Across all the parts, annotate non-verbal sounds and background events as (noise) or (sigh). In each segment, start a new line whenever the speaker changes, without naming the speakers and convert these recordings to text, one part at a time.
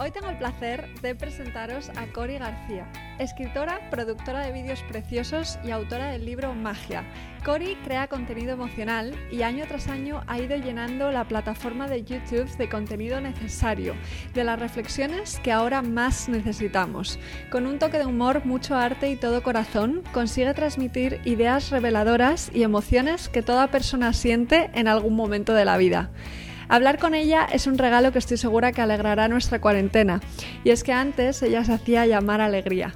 Hoy tengo el placer de presentaros a Cori García, escritora, productora de vídeos preciosos y autora del libro Magia. Cori crea contenido emocional y año tras año ha ido llenando la plataforma de YouTube de contenido necesario, de las reflexiones que ahora más necesitamos. Con un toque de humor, mucho arte y todo corazón, consigue transmitir ideas reveladoras y emociones que toda persona siente en algún momento de la vida. Hablar con ella es un regalo que estoy segura que alegrará nuestra cuarentena. Y es que antes ella se hacía llamar alegría.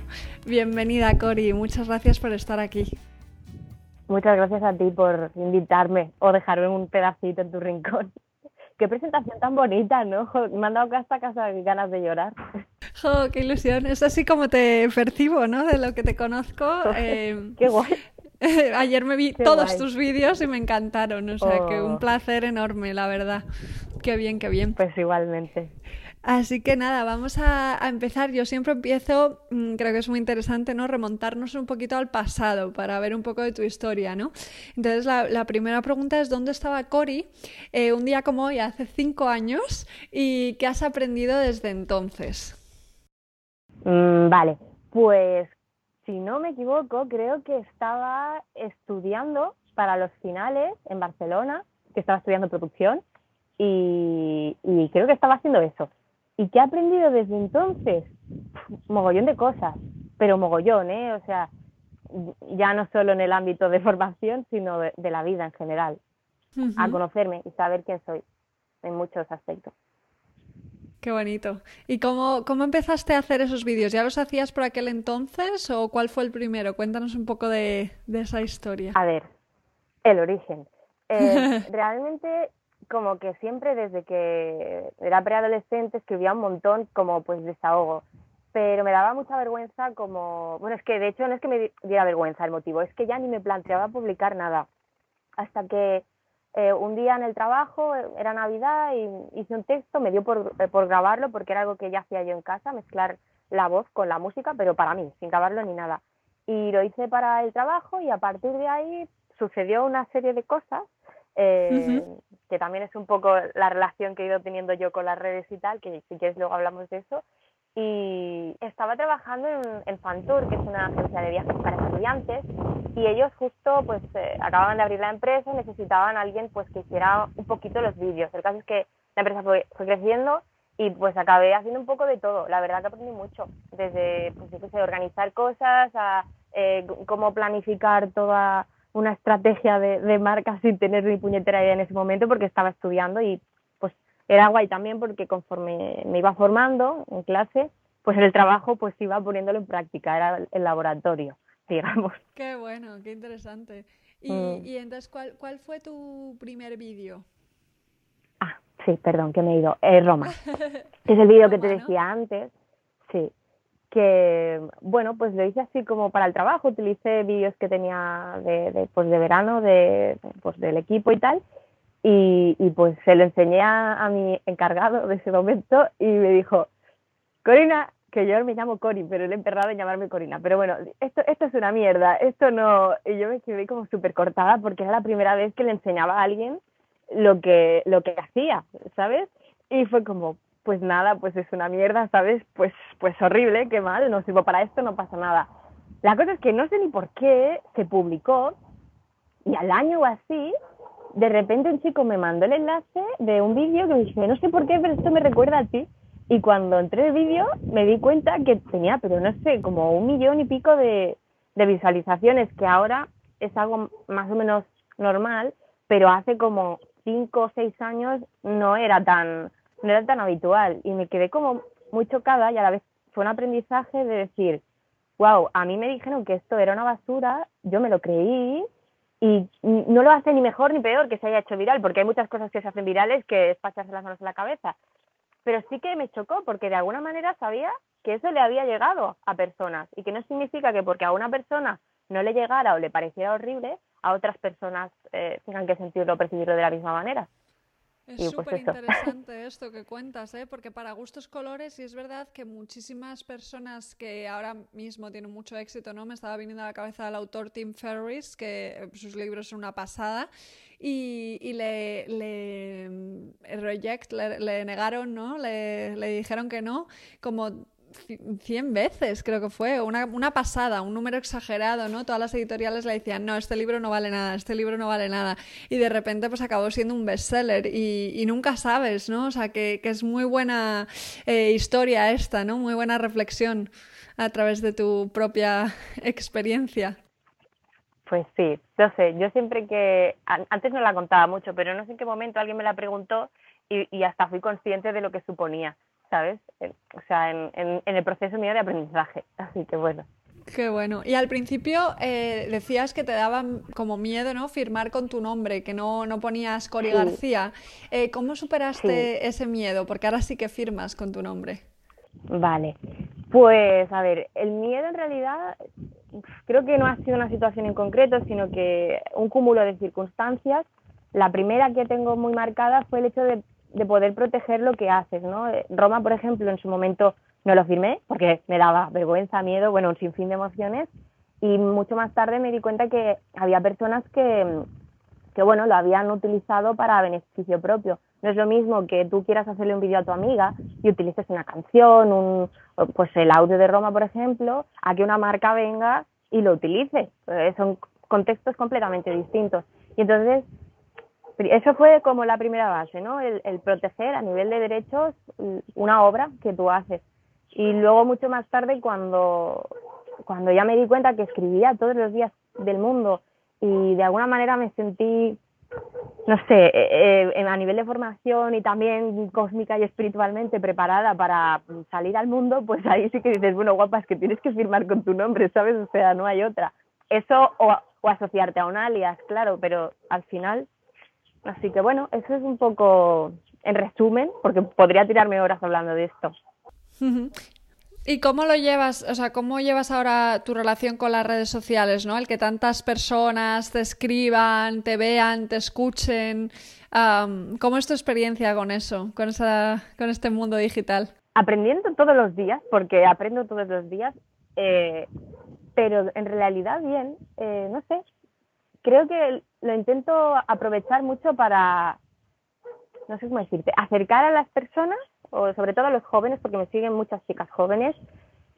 Bienvenida, Cori. Muchas gracias por estar aquí.
Muchas gracias a ti por invitarme o dejarme un pedacito en tu rincón. Qué presentación tan bonita, ¿no? Me han dado hasta casa ganas de llorar.
¡Jo, qué ilusión! Es así como te percibo, ¿no? De lo que te conozco. (laughs) Eh,
¡Qué guay! (laughs)
Ayer me vi todos tus vídeos y me encantaron, o sea que un oh. placer enorme, la verdad. Qué bien, qué bien.
Pues igualmente.
Así que nada, vamos a, empezar. Yo siempre empiezo, mm, creo que es muy interesante, ¿no? Remontarnos un poquito al pasado para ver un poco de tu historia, ¿no? Entonces, la, primera pregunta es, ¿dónde estaba Cori eh, un día como hoy, hace cinco años? ¿Y qué has aprendido desde entonces?
Mm, vale, pues si no me equivoco, creo que estaba estudiando para los finales en Barcelona, que estaba estudiando producción, y, creo que estaba haciendo eso. ¿Y qué he aprendido desde entonces? Mogollón de cosas, pero mogollón, ¿eh? O sea, ya no solo en el ámbito de formación, sino de, la vida en general. A conocerme y saber quién soy en muchos aspectos.
Qué bonito. ¿Y cómo, cómo empezaste a hacer esos vídeos? ¿Ya los hacías por aquel entonces o cuál fue el primero? Cuéntanos un poco de, esa historia.
A ver, el origen. Eh, (laughs) realmente como que siempre desde que era preadolescente escribía un montón como pues desahogo, pero me daba mucha vergüenza como, bueno, es que de hecho no es que me diera vergüenza el motivo, es que ya ni me planteaba publicar nada. Hasta que eh, un día en el trabajo, eh, era Navidad, y hice un texto, me dio por, eh, por grabarlo porque era algo que ya hacía yo en casa, mezclar la voz con la música, pero para mí, sin grabarlo ni nada. Y lo hice para el trabajo y a partir de ahí sucedió una serie de cosas, que también es un poco la relación que he ido teniendo yo con las redes y tal, que si quieres luego hablamos de eso, y estaba trabajando en, en Fantour, que es una agencia de viajes para estudiantes, y ellos justo pues eh, acababan de abrir la empresa y necesitaban a alguien pues que hiciera un poquito los vídeos. El caso es que la empresa fue, fue creciendo y pues acabé haciendo un poco de todo. La verdad que aprendí mucho, desde pues yo sé, organizar cosas a eh, cómo planificar toda una estrategia de, de marca sin tener ni puñetera idea en ese momento porque estaba estudiando y era guay también porque conforme me iba formando en clase, pues el trabajo pues iba poniéndolo en práctica, era el laboratorio, (laughs) digamos.
Qué bueno, qué interesante. ¿Y, mm. y entonces ¿cuál, cuál fue tu primer vídeo?
Ah, sí, perdón, que me he ido. Eh, Roma. (laughs) es el vídeo que te decía antes. Sí. Que, bueno, pues lo hice así como para el trabajo. Utilicé vídeos que tenía de, de, pues de verano de, pues del equipo y tal. Y, pues se lo enseñé a, mi encargado de ese momento y me dijo, Corina, que yo me llamo Cori, pero le he emperrado en llamarme Corina. Pero bueno, esto, esto es una mierda, esto no... Y yo me quedé como súper cortada porque era la primera vez que le enseñaba a alguien lo que, lo que hacía, ¿sabes? Y fue como, pues nada, pues es una mierda, ¿sabes? Pues, pues horrible, qué mal, no sirvo para esto, no pasa nada. La cosa es que no sé ni por qué se publicó y al año o así de repente un chico me mandó el enlace de un vídeo que me dice, no sé por qué, pero esto me recuerda a ti. Y cuando entré el vídeo me di cuenta que tenía, pero no sé, como un millón y pico de, de visualizaciones, que ahora es algo más o menos normal, pero hace como cinco o seis años no era tan, no era tan habitual. Y me quedé como muy chocada y a la vez fue un aprendizaje de decir, wow, a mí me dijeron que esto era una basura, yo me lo creí y no lo hace ni mejor ni peor que se haya hecho viral, porque hay muchas cosas que se hacen virales que es para las manos en la cabeza. Pero sí que me chocó porque de alguna manera sabía que eso le había llegado a personas y que no significa que porque a una persona no le llegara o le pareciera horrible, a otras personas eh, tengan que sentirlo o percibirlo de la misma manera.
Es pues súper interesante esto que cuentas, ¿eh? porque para gustos colores, y es verdad que muchísimas personas que ahora mismo tienen mucho éxito, ¿no? Me estaba viniendo a la cabeza el autor Tim Ferriss, que eh, sus libros son una pasada, y, le, le, mm, reject, le, negaron, ¿no? Le, le dijeron que no, como 100 veces, creo que fue, una, una, pasada, un número exagerado, ¿no? Todas las editoriales le decían, no, este libro no vale nada, este libro no vale nada. Y de repente pues acabó siendo un bestseller y, y nunca sabes, ¿no? O sea, que, que es muy buena eh, historia esta, ¿no? Muy buena reflexión a través de tu propia (laughs) experiencia.
Pues sí, no sé, yo siempre que, antes no la contaba mucho, pero no sé en qué momento alguien me la preguntó y, y hasta fui consciente de lo que suponía ¿sabes? O sea, en, en, el proceso mío de aprendizaje. (laughs) Así que bueno.
Qué bueno. Y al principio eh, decías que te daba como miedo, ¿no? Firmar con tu nombre, que no, no ponías Cori García. Eh, ¿Cómo superaste ese miedo? Porque ahora sí que firmas con tu nombre.
Vale. Pues, a ver, el miedo en realidad creo que no ha sido una situación en concreto, sino que un cúmulo de circunstancias. La primera que tengo muy marcada fue el hecho de de poder proteger lo que haces, ¿no? Eh, Roma, por ejemplo, en su momento no lo firmé porque me daba vergüenza, miedo, bueno, un sinfín de emociones y mucho más tarde me di cuenta que había personas que, que bueno, lo habían utilizado para beneficio propio. No es lo mismo que tú quieras hacerle un vídeo a tu amiga y utilices una canción, un, pues el audio de Roma, por ejemplo, a que una marca venga y lo utilice. Eh, son contextos completamente distintos. Y entonces eso fue como la primera base, ¿no? El, proteger a nivel de derechos una obra que tú haces. Y luego mucho más tarde cuando, cuando ya me di cuenta que escribía todos los días del mundo y de alguna manera me sentí, no sé, eh, eh, a nivel de formación y también cósmica y espiritualmente preparada para salir al mundo, pues ahí sí que dices, bueno, guapa, es que tienes que firmar con tu nombre, ¿sabes? O sea, no hay otra. Eso o, o asociarte a un alias, claro, pero al final Así que bueno, eso es un poco en resumen, porque podría tirarme horas hablando de esto. (laughs)
¿Y cómo lo llevas, o sea, cómo llevas ahora tu relación con las redes sociales, ¿no? El que tantas personas te escriban, te vean, te escuchen. ¿Cómo es tu experiencia con eso, con, esa, con este mundo digital?
Aprendiendo todos los días, porque aprendo todos los días, eh, pero en realidad bien, eh, no sé, creo que lo intento aprovechar mucho para, no sé cómo decirte, acercar a las personas, o sobre todo a los jóvenes, porque me siguen muchas chicas jóvenes,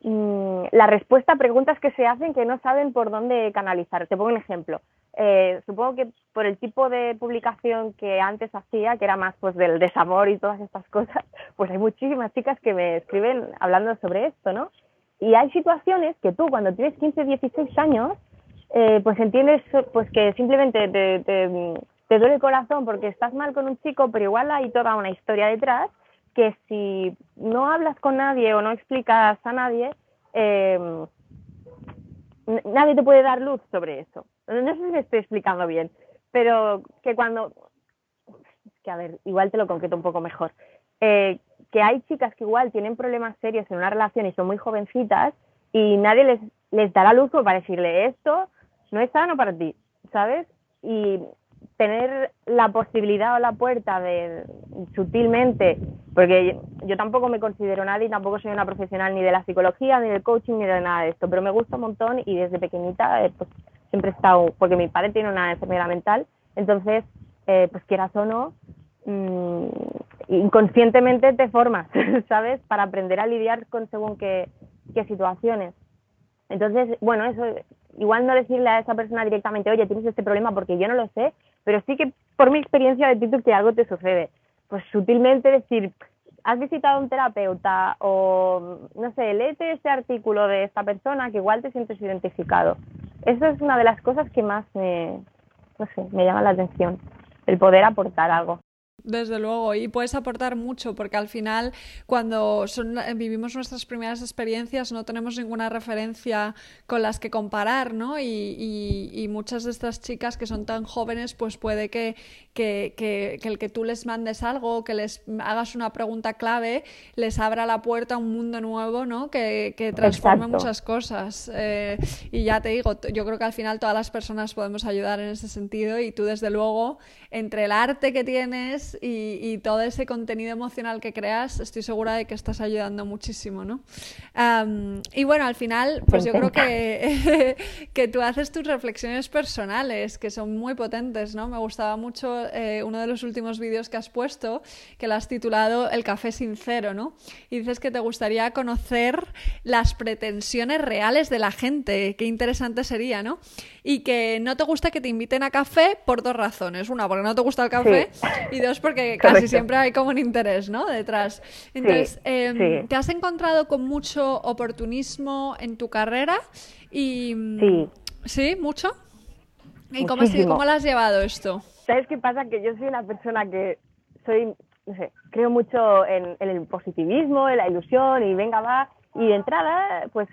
la respuesta a preguntas que se hacen que no saben por dónde canalizar. Te pongo un ejemplo. Eh, supongo que por el tipo de publicación que antes hacía, que era más pues del desamor y todas estas cosas, (laughs) pues hay muchísimas chicas que me escriben hablando sobre esto, ¿no? Y hay situaciones que tú cuando tienes 15, 16 años eh, pues entiendes pues que simplemente te, te, duele el corazón porque estás mal con un chico, pero igual hay toda una historia detrás que si no hablas con nadie o no explicas a nadie, eh, nadie te puede dar luz sobre eso. No sé si me estoy explicando bien, pero que cuando... que a ver, igual te lo concreto un poco mejor. Eh, que hay chicas que igual tienen problemas serios en una relación y son muy jovencitas y nadie les, les dará luz para decirle esto no es sano para ti, ¿sabes? Y tener la posibilidad o la puerta de sutilmente, porque yo tampoco me considero nadie, tampoco soy una profesional ni de la psicología, ni del coaching, ni de nada de esto, pero me gusta un montón y desde pequeñita eh, pues siempre he estado, porque mi padre tiene una enfermedad mental, entonces, eh, pues quieras o no, mmm, inconscientemente te formas, (laughs) ¿sabes? Para aprender a lidiar con según qué, qué situaciones. Entonces, bueno, eso igual no decirle a esa persona directamente, oye, tienes este problema porque yo no lo sé, pero sí que por mi experiencia de título que algo te sucede. Pues sutilmente decir, has visitado a un terapeuta o, no sé, léete este artículo de esta persona que igual te sientes identificado. Eso es una de las cosas que más me, no sé, me llama la atención, el poder aportar algo.
Desde luego, y puedes aportar mucho porque al final cuando son, vivimos nuestras primeras experiencias no tenemos ninguna referencia con las que comparar, ¿no? Y, y, muchas de estas chicas que son tan jóvenes, pues puede que, que, que, el que tú les mandes algo, que les hagas una pregunta clave, les abra la puerta a un mundo nuevo, ¿no? Que, que transforme muchas cosas. Eh, y ya te digo, yo creo que al final todas las personas podemos ayudar en ese sentido y tú desde luego, entre el arte que tienes, y, todo ese contenido emocional que creas, estoy segura de que estás ayudando muchísimo, ¿no? y bueno, al final, pues yo creo que, (laughs) que tú haces tus reflexiones personales, que son muy potentes, ¿no? Me gustaba mucho eh, uno de los últimos vídeos que has puesto, que lo has titulado El café sincero, ¿no? Y dices que te gustaría conocer las pretensiones reales de la gente, qué interesante sería, ¿no? Y que no te gusta que te inviten a café por dos razones. Una, porque no te gusta el café, y dos, porque casi siempre hay como un interés, ¿no? Detrás. Entonces, em, ¿te has encontrado con mucho oportunismo en tu carrera? Y,
sí.
¿Sí? ¿Mucho? ¿Y cómo, cómo lo has llevado esto?
¿Sabes qué pasa? Que yo soy una persona que soy, no sé, creo mucho en, el positivismo, en la ilusión y venga, va. Y de entrada, pues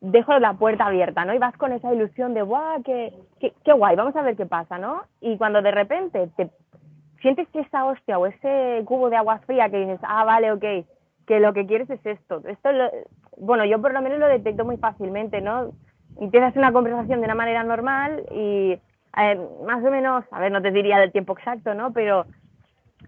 dejo la puerta abierta, ¿no? Y vas con esa ilusión de, guau, qué, qué, qué, guay, vamos a ver qué pasa, ¿no? Y cuando de repente te sientes que esa hostia o ese cubo de agua fría que dices, ah, vale, ok, que lo que quieres es esto. Esto, bueno, yo por lo menos lo detecto muy fácilmente, ¿no? Empiezas una conversación de una manera normal y más o menos, a ver, no te diría del tiempo exacto, ¿no? Pero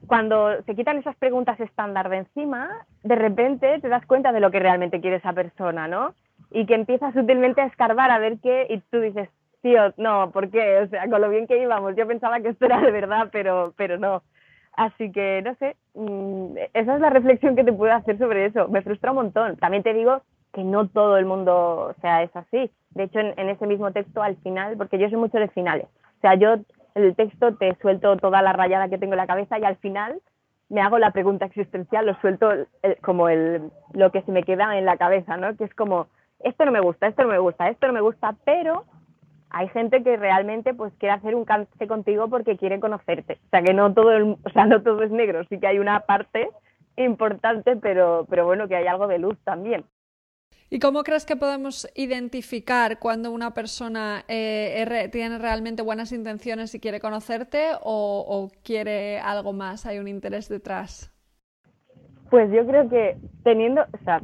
cuando se quitan esas preguntas estándar de encima, de repente te das cuenta de lo que realmente quiere esa persona, ¿no? Y que empiezas sutilmente a escarbar a ver qué, y tú dices, tío, no, ¿por qué? O sea, con lo bien que íbamos, yo pensaba que esto era de verdad, pero, pero no. Así que, no sé, mm, esa es la reflexión que te puedo hacer sobre eso. Me frustra un montón. También te digo que no todo el mundo, o sea, es así. De hecho, en, ese mismo texto, al final, porque yo soy mucho de finales. O sea, yo en el texto te suelto toda la rayada que tengo en la cabeza y al final me hago la pregunta existencial, lo suelto como el, lo que se me queda en la cabeza, ¿no? Que es como, esto no me gusta, esto no me gusta, esto no me gusta, pero hay gente que realmente pues quiere hacer un cáncer contigo porque quiere conocerte. O sea, que no todo, o sea, no todo es negro, sí que hay una parte importante, pero, pero bueno, que hay algo de luz también.
¿Y cómo crees que podemos identificar cuando una persona eh, tiene realmente buenas intenciones y quiere conocerte o, o, quiere algo más, hay un interés detrás?
Pues yo creo que teniendo, o sea,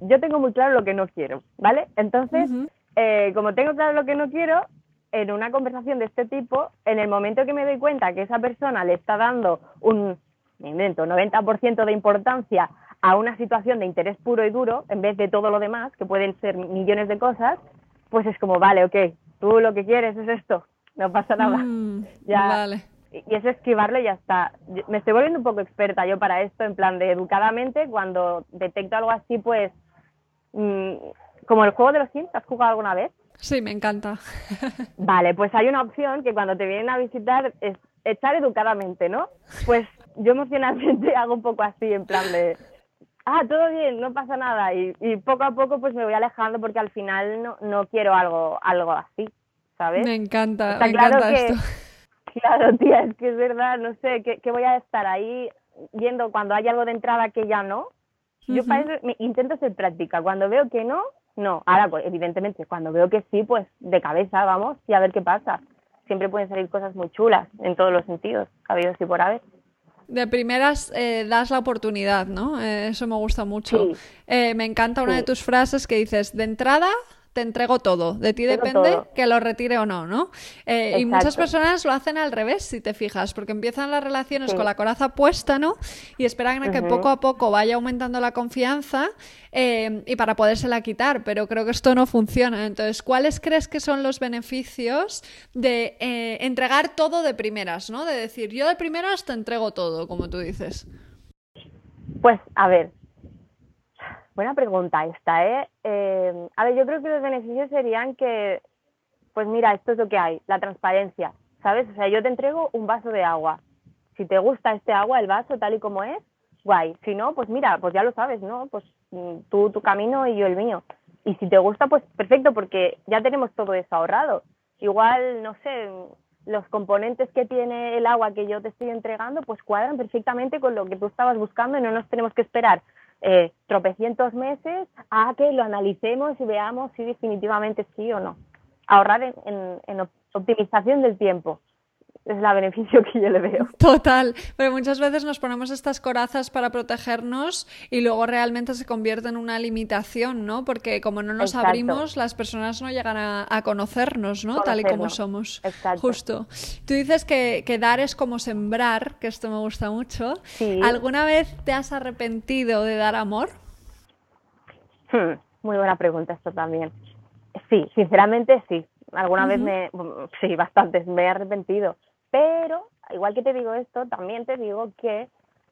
yo tengo muy claro lo que no quiero, ¿vale? Entonces, eh, como tengo claro lo que no quiero, en una conversación de este tipo, en el momento que me doy cuenta que esa persona le está dando un, me invento, 90% de importancia a una situación de interés puro y duro, en vez de todo lo demás, que pueden ser millones de cosas, pues es como, vale, ok, tú lo que quieres es esto, no pasa nada.
Mm, (laughs) ya, vale.
Y es esquivarlo y ya está. Me estoy volviendo un poco experta yo para esto, en plan de educadamente, cuando detecto algo así, pues mm, como el juego de los Sims, ¿has jugado alguna vez?
Sí, me encanta. (laughs)
Vale, pues hay una opción que cuando te vienen a visitar es echar educadamente, ¿no? Pues yo emocionalmente (laughs) hago un poco así, en plan de, ah, todo bien, no pasa nada. Y, y poco a poco pues me voy alejando porque al final no, no quiero algo, algo así, ¿sabes?
Me encanta, me encanta esto. (laughs)
Claro, tía, es que es verdad, no sé, que, que voy a estar ahí viendo cuando hay algo de entrada que ya no. Yo para eso me, intento ser práctica. Cuando veo que no, no, ahora pues evidentemente cuando veo que sí, pues de cabeza vamos y a ver qué pasa. Siempre pueden salir cosas muy chulas en todos los sentidos, habido así por haber.
De primeras eh, das la oportunidad, ¿no? Eh, eso me gusta mucho. Eh, me encanta una de tus frases que dices, de entrada te entrego todo. De ti depende que lo retire o no, ¿no? Eh, y muchas personas lo hacen al revés, si te fijas, porque empiezan las relaciones con la coraza puesta, ¿no? Y esperan a que poco a poco vaya aumentando la confianza eh, y para podérsela quitar, pero creo que esto no funciona. Entonces, ¿cuáles crees que son los beneficios de eh, entregar todo de primeras, ¿no? De decir, yo de primeras te entrego todo, como tú dices.
Pues, a ver, Buena pregunta esta, ¿eh? ¿eh? A ver, yo creo que los beneficios serían que, pues mira, esto es lo que hay, la transparencia, ¿sabes? O sea, yo te entrego un vaso de agua. Si te gusta este agua, el vaso tal y como es, guay. Si no, pues mira, pues ya lo sabes, ¿no? Pues mm, tú tu camino y yo el mío. Y si te gusta, pues perfecto, porque ya tenemos todo eso ahorrado. Igual, no sé, los componentes que tiene el agua que yo te estoy entregando, pues cuadran perfectamente con lo que tú estabas buscando y no nos tenemos que esperar eh, tropecientos meses a que lo analicemos y veamos si definitivamente sí o no. Ahorrar en optimización del tiempo es la beneficio que yo le veo. (laughs)
Total, pero muchas veces nos ponemos estas corazas para protegernos y luego realmente se convierte en una limitación, ¿no? Porque como no nos abrimos, las personas no llegan a, conocernos, ¿no? Tal y como somos.
Exacto.
Justo. Tú dices que, que, dar es como sembrar, que esto me gusta mucho. ¿Alguna vez te has arrepentido de dar amor?
Hmm, muy buena pregunta esto también. Sí, sinceramente sí. Alguna vez me, sí, bastantes, me he arrepentido pero, igual que te digo esto, también te digo que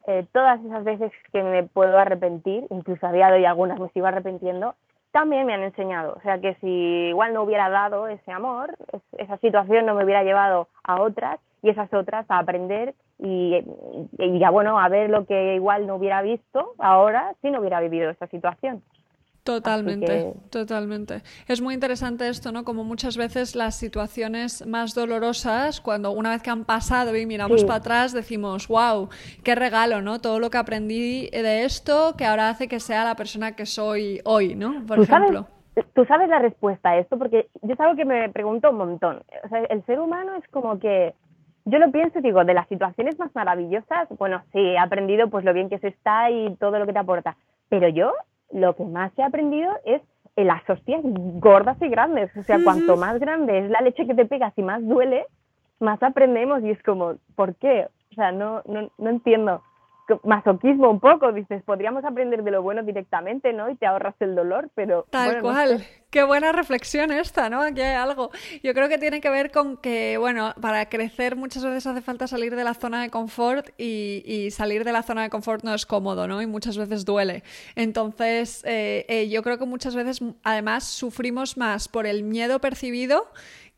eh, todas esas veces que me puedo arrepentir, incluso a día de hoy algunas me sigo arrepintiendo, también me han enseñado. O sea que si igual no hubiera dado ese amor, esa situación no me hubiera llevado a otras y esas otras a aprender y, y ya bueno, a ver lo que igual no hubiera visto ahora si no hubiera vivido esa situación.
Totalmente, totalmente. Es muy interesante esto, ¿no? Como muchas veces las situaciones más dolorosas, cuando una vez que han pasado y miramos para atrás, decimos, wow, qué regalo, ¿no? Todo lo que aprendí de esto que ahora hace que sea la persona que soy hoy, ¿no?
Por ejemplo. Tú sabes la respuesta a esto, porque yo es algo que me pregunto un montón. O sea, el ser humano es como que yo lo pienso, digo, de las situaciones más maravillosas, bueno, sí, he aprendido pues lo bien que se está y todo lo que te aporta, pero yo lo que más he aprendido es las hostias gordas y grandes. O sea, cuanto más grande es la leche que te pegas y más duele, más aprendemos y es como, ¿por qué? O sea, no, no, no entiendo masoquismo un poco, dices, podríamos aprender de lo bueno directamente, ¿no? Y te ahorras el dolor, pero...
Tal cual. Qué buena reflexión esta, ¿no? Aquí hay algo. Yo creo que tiene que ver con que, bueno, para crecer muchas veces hace falta salir de la zona de confort y, salir de la zona de confort no es cómodo, ¿no? Y muchas veces duele. Entonces, eh, eh, yo creo que muchas veces, además, sufrimos más por el miedo percibido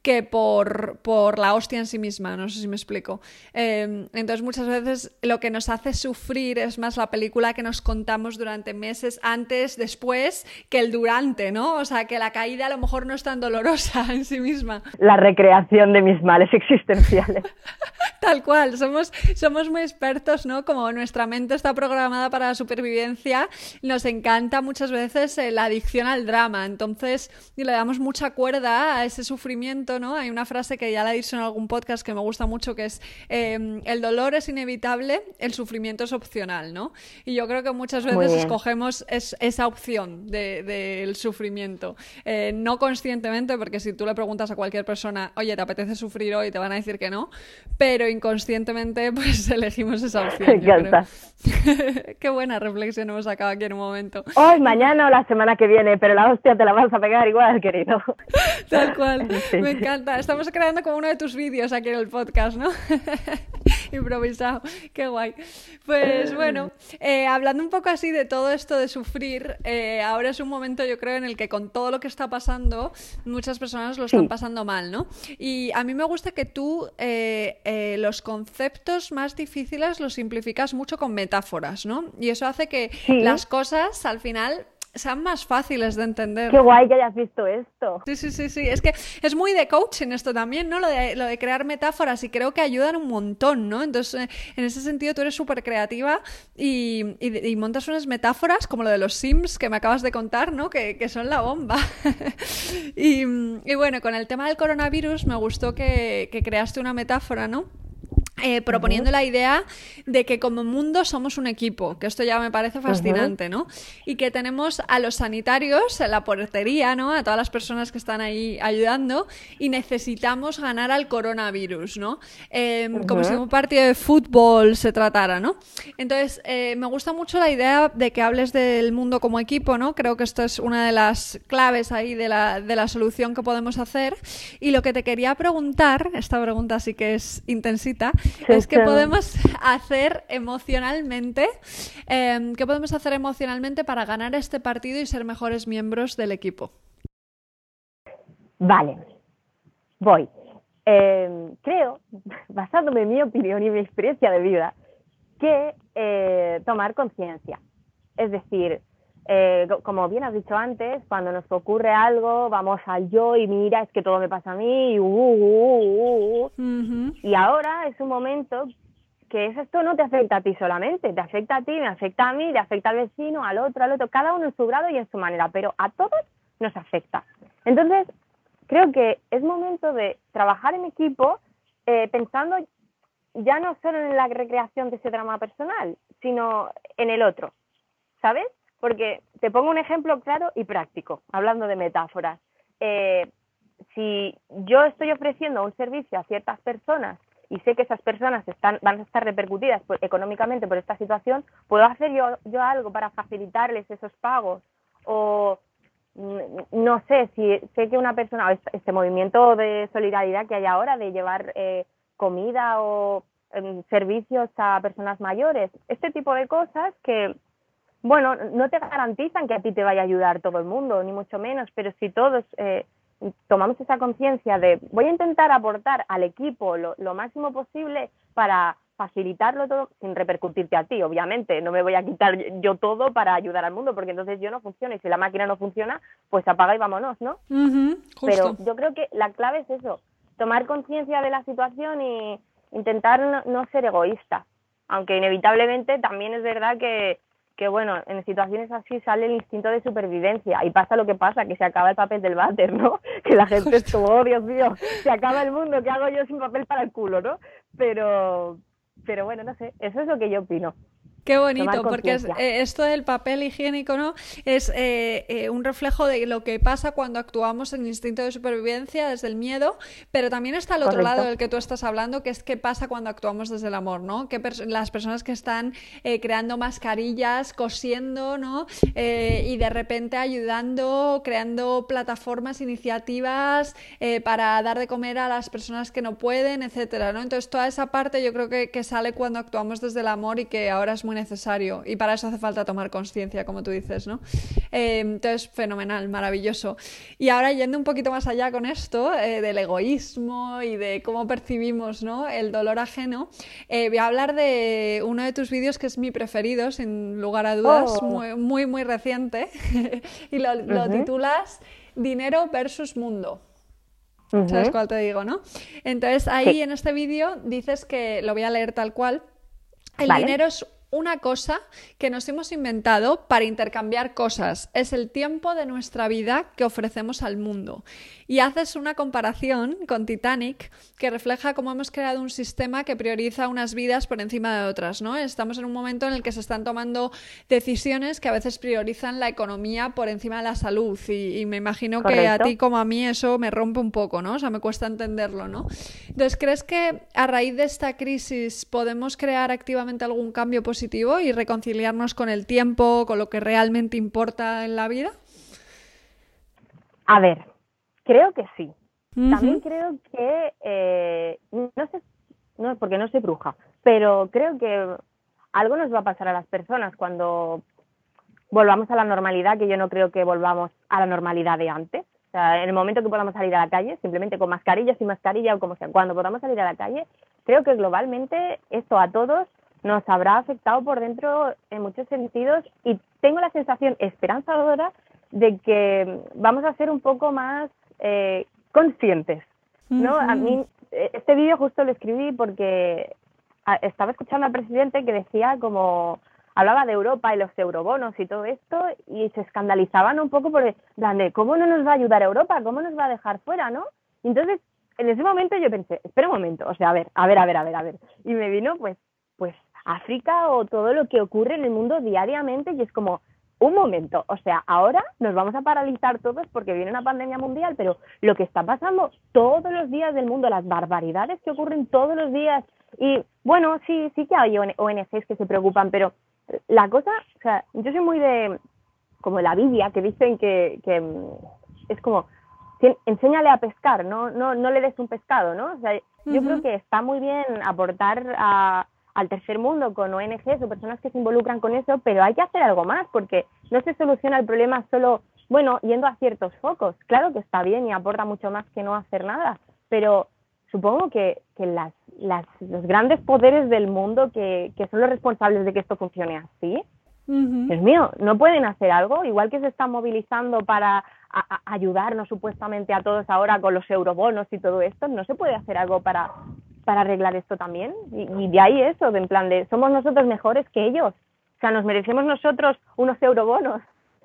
que por, por, la hostia en sí misma, no sé si me explico. Em, entonces muchas veces lo que nos hace sufrir es más la película que nos contamos durante meses antes, después, que el durante, ¿no? O sea, que la caída a lo mejor no es tan dolorosa (laughs) en sí misma.
La recreación de mis males existenciales. (laughs)
Tal cual, somos, somos muy expertos, ¿no? Como nuestra mente está programada para la supervivencia, nos encanta muchas veces eh, la adicción al drama, entonces le damos mucha cuerda a ese sufrimiento hay una frase que ya la he dicho en algún podcast que me gusta mucho, que es em, el dolor es inevitable, el sufrimiento es opcional, ¿no? Y yo creo que muchas veces escogemos esa opción del sufrimiento, eh, no conscientemente, porque si tú le preguntas a cualquier persona, oye, ¿te apetece sufrir hoy? Te van a decir que no, pero inconscientemente (laughs) pues elegimos esa opción. (laughs) Qué buena reflexión hemos sacado aquí en un momento.
Hoy, mañana o la semana que viene, pero la hostia te la vas a pegar igual, querido.
Tal cual. (laughs) encanta. Estamos creando como uno de tus vídeos aquí en el podcast, ¿no? (laughs) Improvisado. Qué guay. Pues bueno, eh, hablando un poco así de todo esto de sufrir, eh, ahora es un momento yo creo en el que con todo lo que está pasando, muchas personas lo están pasando mal, ¿no? Y a mí me gusta que tú eh, los conceptos más difíciles los simplificas mucho con metáforas, ¿no? Y eso hace que las cosas al final sean más fáciles de entender.
Qué guay que hayas visto esto.
Sí, sí, sí, sí. Es que es muy de coaching esto también, ¿no? Lo de, lo de crear metáforas y creo que ayudan un montón, ¿no? Entonces, eh, en ese sentido, tú eres súper creativa y, y, montas unas metáforas como lo de los Sims que me acabas de contar, ¿no? Que, que son la bomba. (laughs) y, y, bueno, con el tema del coronavirus me gustó que, que creaste una metáfora, ¿no? Eh, proponiendo la idea de que como mundo somos un equipo, que esto ya me parece fascinante, ¿no? Y que tenemos a los sanitarios, a la portería, ¿no? A todas las personas que están ahí ayudando y necesitamos ganar al coronavirus, ¿no? Em, como si un partido de fútbol se tratara, ¿no? Entonces, eh, me gusta mucho la idea de que hables del mundo como equipo, ¿no? Creo que esto es una de las claves ahí de la, de la solución que podemos hacer. Y lo que te quería preguntar, esta pregunta sí que es intensita, es que podemos hacer emocionalmente, em, ¿qué podemos hacer emocionalmente para ganar este partido y ser mejores miembros del equipo?
Vale, voy. Em, creo, (laughs) basándome en mi opinión y mi experiencia de vida, que eh, tomar conciencia. Es decir, eh, como bien has dicho antes, cuando nos ocurre algo, vamos al yo y mira, es que todo me pasa a mí, y, uh, uh, uh, y ahora es un momento que esto no te afecta a ti solamente, te afecta a ti, me afecta a mí, le afecta al vecino, al otro, al otro, cada uno en su grado y en su manera, pero a todos nos afecta. Entonces, creo que es momento de trabajar en equipo eh, pensando ya no solo en la recreación de ese drama personal, sino en el otro, ¿sabes? Porque te pongo un ejemplo claro y práctico, hablando de metáforas. Eh, si yo estoy ofreciendo un servicio a ciertas personas y sé que esas personas están, van a estar repercutidas económicamente por esta situación, ¿puedo hacer yo, yo algo para facilitarles esos pagos? O mm, no sé, si sé que una persona, este, este movimiento de solidaridad que hay ahora de llevar eh, comida o em, servicios a personas mayores, este tipo de cosas que bueno, no te garantizan que a ti te vaya a ayudar todo el mundo, ni mucho menos, pero si todos eh, tomamos esa conciencia de voy a intentar aportar al equipo lo, máximo posible para facilitarlo todo sin repercutirte a ti, obviamente. No me voy a quitar yo todo para ayudar al mundo, porque entonces yo no funciono y si la máquina no funciona, pues apaga y vámonos, ¿no? Pero yo creo que la clave es eso, tomar conciencia de la situación y intentar no ser egoísta. Aunque inevitablemente también es verdad que que bueno, en situaciones así sale el instinto de supervivencia y pasa lo que pasa, que se acaba el papel del váter, ¿no? (laughs) Que la gente es como, oh, Dios mío, se acaba el mundo, ¿qué hago yo sin papel para el culo, no? Pero, pero bueno, no sé, eso es lo que yo opino.
Qué bonito, porque eh, esto del papel higiénico, ¿no? Es eh, eh, un reflejo de lo que pasa cuando actuamos en instinto de supervivencia desde el miedo, pero también está el otro lado del que tú estás hablando, que es qué pasa cuando actuamos desde el amor, ¿no? Que las personas que están creando mascarillas, cosiendo, ¿no? y de repente ayudando, creando plataformas, iniciativas para dar de comer a las personas que no pueden, etcétera, ¿no? Entonces toda esa parte yo creo que, que sale cuando actuamos desde el amor y que ahora es muy necesario y para eso hace falta tomar conciencia, como tú dices, ¿no? Eh, entonces, fenomenal, maravilloso. Y ahora yendo un poquito más allá con esto, eh, del egoísmo y de cómo percibimos ¿no? el dolor ajeno, eh, voy a hablar de uno de tus vídeos que es mi preferido, sin lugar a dudas, oh. muy, muy, muy, reciente, (laughs) y lo, titulas Dinero versus Mundo. ¿Sabes cuál te digo, no? Entonces ahí en este vídeo dices que, lo voy a leer tal cual, el dinero es una cosa que nos hemos inventado para intercambiar cosas. Es el tiempo de nuestra vida que ofrecemos al mundo. Y haces una comparación con Titanic que refleja cómo hemos creado un sistema que prioriza unas vidas por encima de otras, ¿no? Estamos en un momento en el que se están tomando decisiones que a veces priorizan la economía por encima de la salud y, me imagino que a ti como a mí eso me rompe un poco, ¿no? O sea, me cuesta entenderlo, ¿no? Entonces, ¿crees que a raíz de esta crisis podemos crear activamente algún cambio positivo y reconciliarnos con el tiempo, con lo que realmente importa en la vida?
A ver, Creo que sí. También creo que, eh, no sé, no, porque no soy bruja, pero creo que algo nos va a pasar a las personas cuando volvamos a la normalidad, que yo no creo que volvamos a la normalidad de antes. O sea, en el momento que podamos salir a la calle, simplemente con mascarilla, sin mascarilla o como sea, cuando podamos salir a la calle, creo que globalmente esto a todos nos habrá afectado por dentro en muchos sentidos y tengo la sensación esperanzadora de que vamos a ser un poco más eh, conscientes, ¿no? A mí eh, este vídeo justo lo escribí porque estaba escuchando al presidente que decía como hablaba de Europa y los eurobonos y todo esto y se escandalizaban un poco por el de cómo no nos va a ayudar Europa, cómo nos va a dejar fuera, ¿no? entonces en ese momento yo pensé, espera un momento, o sea, a ver, a ver, a ver, a ver, a ver. Y me vino pues pues África o todo lo que ocurre en el mundo diariamente y es como un momento, o sea, ahora nos vamos a paralizar todos porque viene una pandemia mundial, pero lo que está pasando todos los días del mundo, las barbaridades que ocurren todos los días, y bueno, sí, sí que hay ONGs que se preocupan, pero la cosa, o sea, yo soy muy de, como la Biblia, que dicen que, que mm, es como, enséñale a pescar, no, no, no le des un pescado, ¿no? O sea, yo creo que está muy bien aportar a al tercer mundo con ONGs o personas que se involucran con eso, pero hay que hacer algo más porque no se soluciona el problema solo, bueno, yendo a ciertos focos. Claro que está bien y aporta mucho más que no hacer nada, pero supongo que, que las, las, los grandes poderes del mundo que, que son los responsables de que esto funcione así, Dios mío, ¿no pueden hacer algo? Igual que se están movilizando para ayudarnos supuestamente a todos ahora con los eurobonos y todo esto, ¿no se puede hacer algo para, para arreglar esto también? Y, y de ahí eso, de en plan de, somos nosotros mejores que ellos. O sea, nos merecemos nosotros unos eurobonos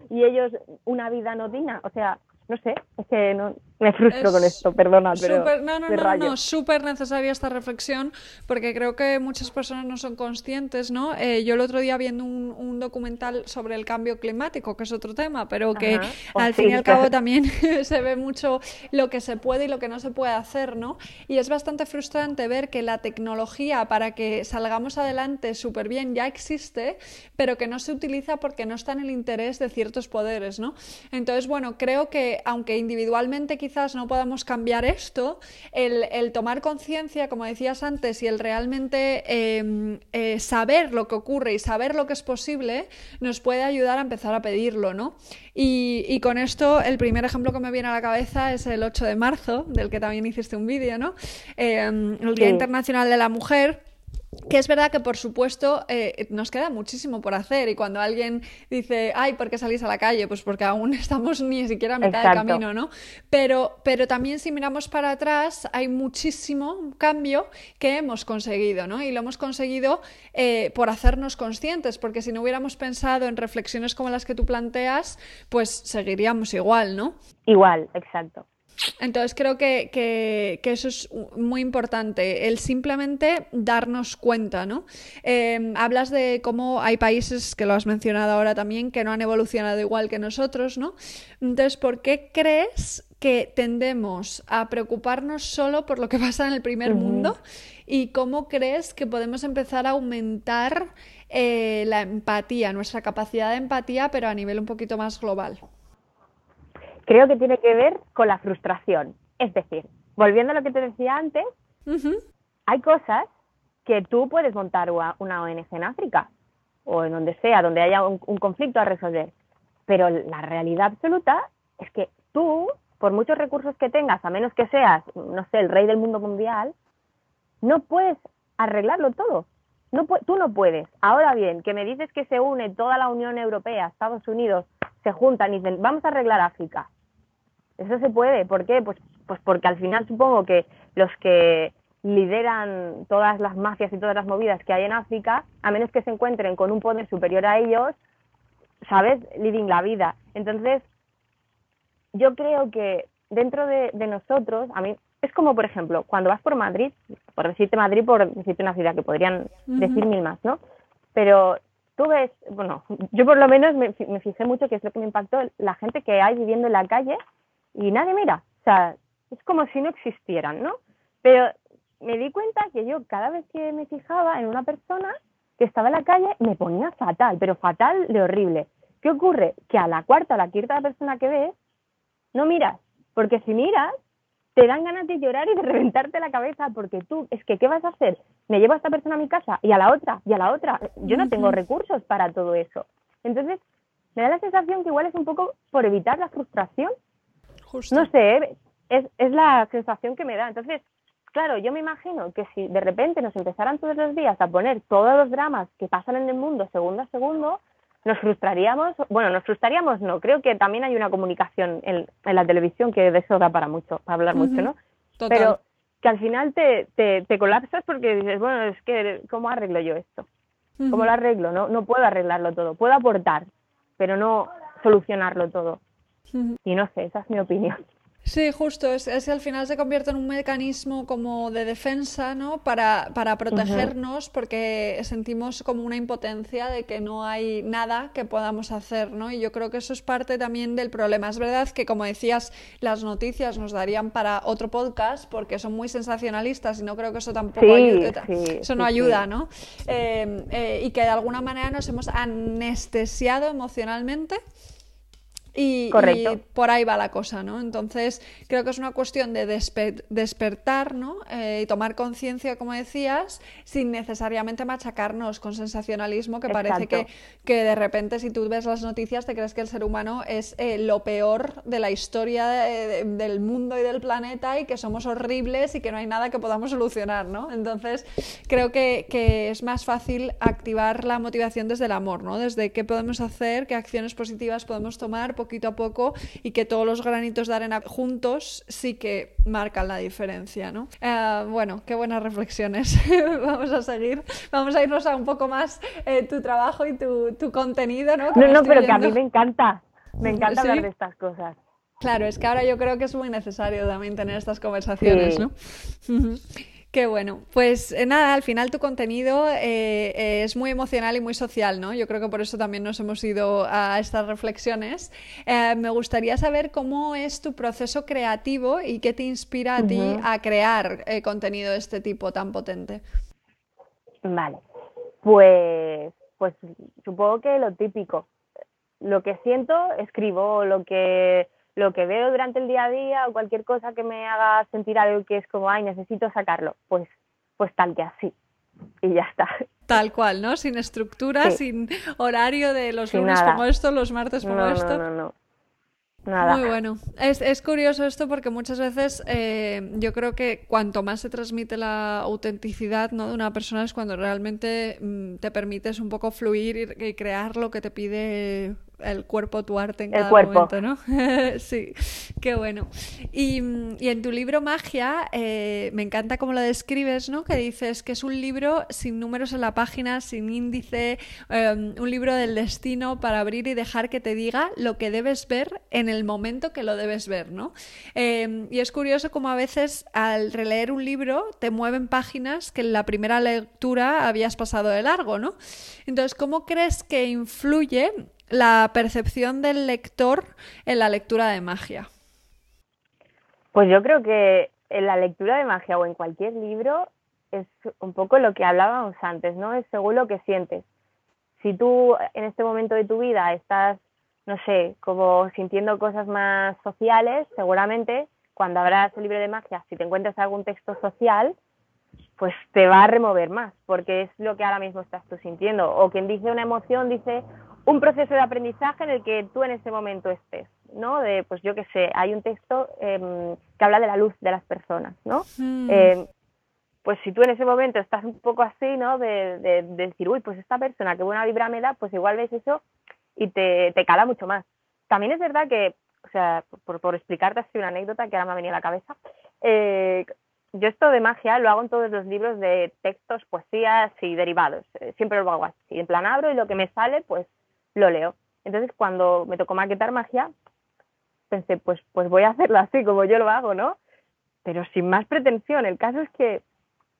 y ellos una vida no digna. O sea, no sé, es que no, me frustro con esto, perdona, pero
no, no, no, no, súper necesaria esta reflexión porque creo que muchas personas no son conscientes, ¿no? Eh, yo el otro día viendo un, un, documental sobre el cambio climático, que es otro tema, pero que al fin y al cabo también (laughs) se ve mucho lo que se puede y lo que no se puede hacer, ¿no? Y es bastante frustrante ver que la tecnología para que salgamos adelante súper bien ya existe, pero que no se utiliza porque no está en el interés de ciertos poderes, ¿no? Entonces, bueno, creo que aunque individualmente quizás no podamos cambiar esto, el, tomar conciencia, como decías antes, y el realmente em, eh, saber lo que ocurre y saber lo que es posible, nos puede ayudar a empezar a pedirlo, ¿no? Y, con esto, el primer ejemplo que me viene a la cabeza es el 8 de marzo, del que también hiciste un vídeo, ¿no? Em, el Día Internacional de la Mujer que es verdad que, por supuesto, eh, nos queda muchísimo por hacer y cuando alguien dice, ay, ¿por qué salís a la calle? Pues porque aún (laughs) estamos ni siquiera a mitad del camino, ¿no? Pero, pero también si miramos para atrás, hay muchísimo cambio que hemos conseguido, ¿no? Y lo hemos conseguido eh, por hacernos conscientes, porque si no hubiéramos pensado en reflexiones como las que tú planteas, pues seguiríamos igual, ¿no?
Igual, exacto.
Entonces creo que, eso es muy importante, el simplemente darnos cuenta, ¿no? Em, hablas de cómo hay países, que lo has mencionado ahora también, que no han evolucionado igual que nosotros, ¿no? Entonces, ¿por qué crees que tendemos a preocuparnos solo por lo que pasa en el primer mundo? ¿Y cómo crees que podemos empezar a aumentar eh, la empatía, nuestra capacidad de empatía, pero a nivel un poquito más global?
Creo que tiene que ver con la frustración. Es decir, volviendo a lo que te decía antes, hay cosas que tú puedes montar una ONG en África o en donde sea, donde haya un, conflicto a resolver. Pero la realidad absoluta es que tú, por muchos recursos que tengas, a menos que seas, no sé, el rey del mundo mundial, no puedes arreglarlo todo. No, tú no puedes. Ahora bien, que me dices que se une toda la Unión Europea, Estados Unidos, se juntan y dicen, vamos a arreglar África. Eso se puede. ¿Por qué? Pues, pues porque al final supongo que los que lideran todas las mafias y todas las movidas que hay en África, a menos que se encuentren con un poder superior a ellos, ¿sabes? Living la vida. Entonces, yo creo que dentro de, nosotros, a mí, es como, por ejemplo, cuando vas por Madrid, por decirte Madrid, por decirte una ciudad que podrían decir mil más, ¿no? Pero tú ves, bueno, yo por lo menos me, me, fijé mucho que es lo que me impactó, la gente que hay viviendo en la calle y nadie mira. O sea, es como si no existieran, ¿no? Pero me di cuenta que yo cada vez que me fijaba en una persona que estaba en la calle me ponía fatal, pero fatal de horrible. ¿Qué ocurre? Que a la cuarta o la quinta persona que ves, no miras. Porque si miras, te dan ganas de llorar y de reventarte la cabeza porque tú, es que, ¿qué vas a hacer? Me llevo a esta persona a mi casa y a la otra y a la otra. Yo no tengo recursos para todo eso. Entonces, me da la sensación que igual es un poco por evitar la frustración no sé, es, es la sensación que me da. Entonces, claro, yo me imagino que si de repente nos empezaran todos los días a poner todos los dramas que pasan en el mundo segundo a segundo, nos frustraríamos, bueno, nos frustraríamos no, creo que también hay una comunicación en, la televisión que de eso da para mucho, para hablar mucho, ¿no? Pero que al final te, te, te, colapsas porque dices, bueno, es que, ¿cómo arreglo yo esto? ¿Cómo lo arreglo? No, no puedo arreglarlo todo, puedo aportar, pero no solucionarlo todo. Y no sé, esa es mi opinión.
Sí, justo, es, es, al final se convierte en un mecanismo como de defensa, ¿no? Para, para protegernos, porque sentimos como una impotencia de que no hay nada que podamos hacer, ¿no? Y yo creo que eso es parte también del problema. Es verdad que, como decías, las noticias nos darían para otro podcast porque son muy sensacionalistas y no creo que eso tampoco ayude, eso no ayuda, ¿no? Eh, eh, y que de alguna manera nos hemos anestesiado emocionalmente Y, por ahí va la cosa, ¿no? Entonces, creo que es una cuestión de despertar, ¿no? Eh, y tomar conciencia, como decías, sin necesariamente machacarnos con sensacionalismo, que parece que, que, de repente, si tú ves las noticias, te crees que el ser humano es eh, lo peor de la historia del mundo y del planeta y que somos horribles y que no hay nada que podamos solucionar, ¿no? Entonces, creo que, que es más fácil activar la motivación desde el amor, ¿no? Desde qué podemos hacer, qué acciones positivas podemos tomar poquito a poco y que todos los granitos de arena juntos sí que marcan la diferencia, ¿no? Eh, bueno, qué buenas reflexiones. (laughs) Vamos a seguir, vamos a irnos a un poco más eh, tu trabajo y tu, contenido, ¿no?
no, no, pero que a mí me encanta, me encanta hablar de estas cosas.
Claro, es que ahora yo creo que es muy necesario también tener estas conversaciones, ¿no? (laughs) Qué bueno. Pues eh, nada, al final tu contenido eh, es muy emocional y muy social, ¿no? Yo creo que por eso también nos hemos ido a estas reflexiones. Eh, me gustaría saber cómo es tu proceso creativo y qué te inspira a ti a crear contenido de este tipo tan potente.
Vale. Pues, pues supongo que lo típico. Lo que siento, escribo, lo que lo que veo durante el día a día o cualquier cosa que me haga sentir algo que es como, ay, necesito sacarlo, pues, pues tal que así. Y ya está.
Tal cual, ¿no? Sin estructura, sin horario de los lunes como esto, los martes como esto.
No, no, no. Nada.
Muy bueno. Es, es, curioso esto porque muchas veces eh, yo creo que cuanto más se transmite la autenticidad ¿no? de una persona es cuando realmente mm, te permites un poco fluir y, crear lo que te pide el cuerpo, tu arte en cada momento, ¿no? (laughs) sí, qué bueno. Y, en tu libro Magia, eh, me encanta cómo lo describes, ¿no? Que dices que es un libro sin números en la página, sin índice, em, un libro del destino para abrir y dejar que te diga lo que debes ver en el momento que lo debes ver, ¿no? Em, y es curioso como a veces al releer un libro te mueven páginas que en la primera lectura habías pasado de largo, ¿no? Entonces, ¿cómo crees que influye la percepción del lector en la lectura de magia?
Pues yo creo que en la lectura de magia o en cualquier libro es un poco lo que hablábamos antes, ¿no? Es según lo que sientes. Si tú en este momento de tu vida estás, no sé, como sintiendo cosas más sociales, seguramente cuando abras el libro de magia, si te encuentras algún texto social, pues te va a remover más, porque es lo que ahora mismo estás tú sintiendo. O quien dice una emoción dice, un proceso de aprendizaje en el que tú en ese momento estés, ¿no? De, pues yo qué sé, hay un texto em, que habla de la luz de las personas, ¿no? Hmm. Em, pues si tú en ese momento estás un poco así, ¿no? De, de, decir, uy, pues esta persona, qué buena vibra me da, pues igual ves eso y te, te cala mucho más. También es verdad que, o sea, por, por explicarte así una anécdota que ahora me ha venido a la cabeza, eh, yo esto de magia lo hago en todos los libros de textos, poesías y derivados. Eh, siempre lo hago así. En plan abro y lo que me sale, pues lo leo. Entonces, cuando me tocó maquetar magia, pensé, pues, pues voy a hacerlo así, como yo lo hago, ¿no? Pero sin más pretensión. El caso es que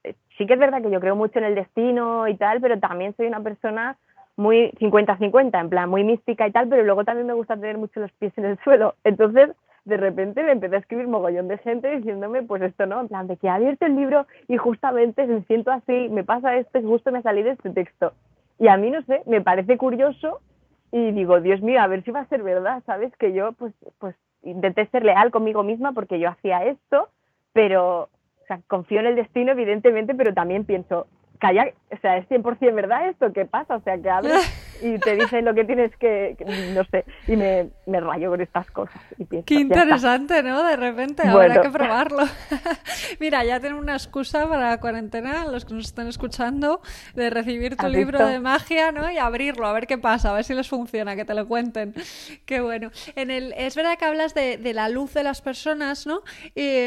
eh, sí que es verdad que yo creo mucho en el destino y tal, pero también soy una persona muy 50-50, en plan muy mística y tal, pero luego también me gusta tener mucho los pies en el suelo. Entonces, de repente me empecé a escribir mogollón de gente diciéndome, pues esto no, en plan de que ha abierto el libro y justamente me siento así, me pasa esto y justo me salí de este texto. Y a mí, no sé, me parece curioso y digo, Dios mío, a ver si va a ser verdad, ¿sabes? Que yo pues, pues intenté ser leal conmigo misma porque yo hacía esto, pero, o sea, confío en el destino evidentemente, pero también pienso, calla, o sea, es 100% verdad esto, ¿qué pasa? O sea, que abres (laughs) y te dicen lo que tienes que, no sé, y me, me, rayo con estas cosas. Y pienso,
Qué interesante, ¿no? De repente, habrá que probarlo. (laughs) Mira, ya tengo una excusa para la cuarentena, los que nos están escuchando, de recibir tu libro de magia, ¿no? Y abrirlo, a ver qué pasa, a ver si les funciona, que te lo cuenten. Qué bueno. En el, es verdad que hablas de, de la luz de las personas, ¿no? Y,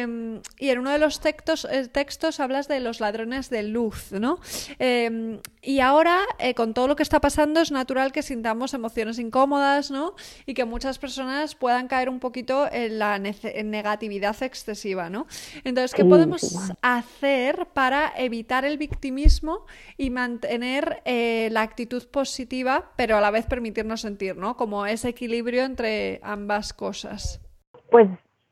y en uno de los textos, eh, textos hablas de los ladrones de luz, ¿no? Em, y ahora, eh, con todo lo que está pasando, es natural que sintamos emociones incómodas, ¿no? Y que muchas personas puedan caer un poquito en la negatividad excesiva, ¿no? Entonces, ¿qué podemos hacer para evitar el victimismo y mantener eh, la actitud positiva, pero a la vez permitirnos sentir, ¿no? Como ese equilibrio entre ambas cosas.
Pues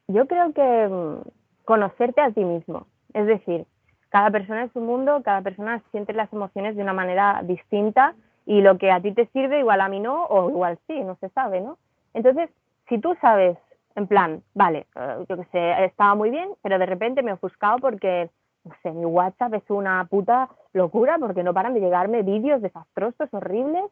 yo creo que mm, conocerte a ti mismo, es decir, cada persona es un mundo, cada persona siente las emociones de una manera distinta y lo que a ti te sirve igual a mí no, o igual sí, no se sabe, ¿no? Entonces, si tú sabes, en plan, vale, eh, yo que sé, estaba muy bien, pero de repente me he ofuscado porque, no sé, mi WhatsApp es una puta locura porque no paran de llegarme vídeos desastrosos, horribles,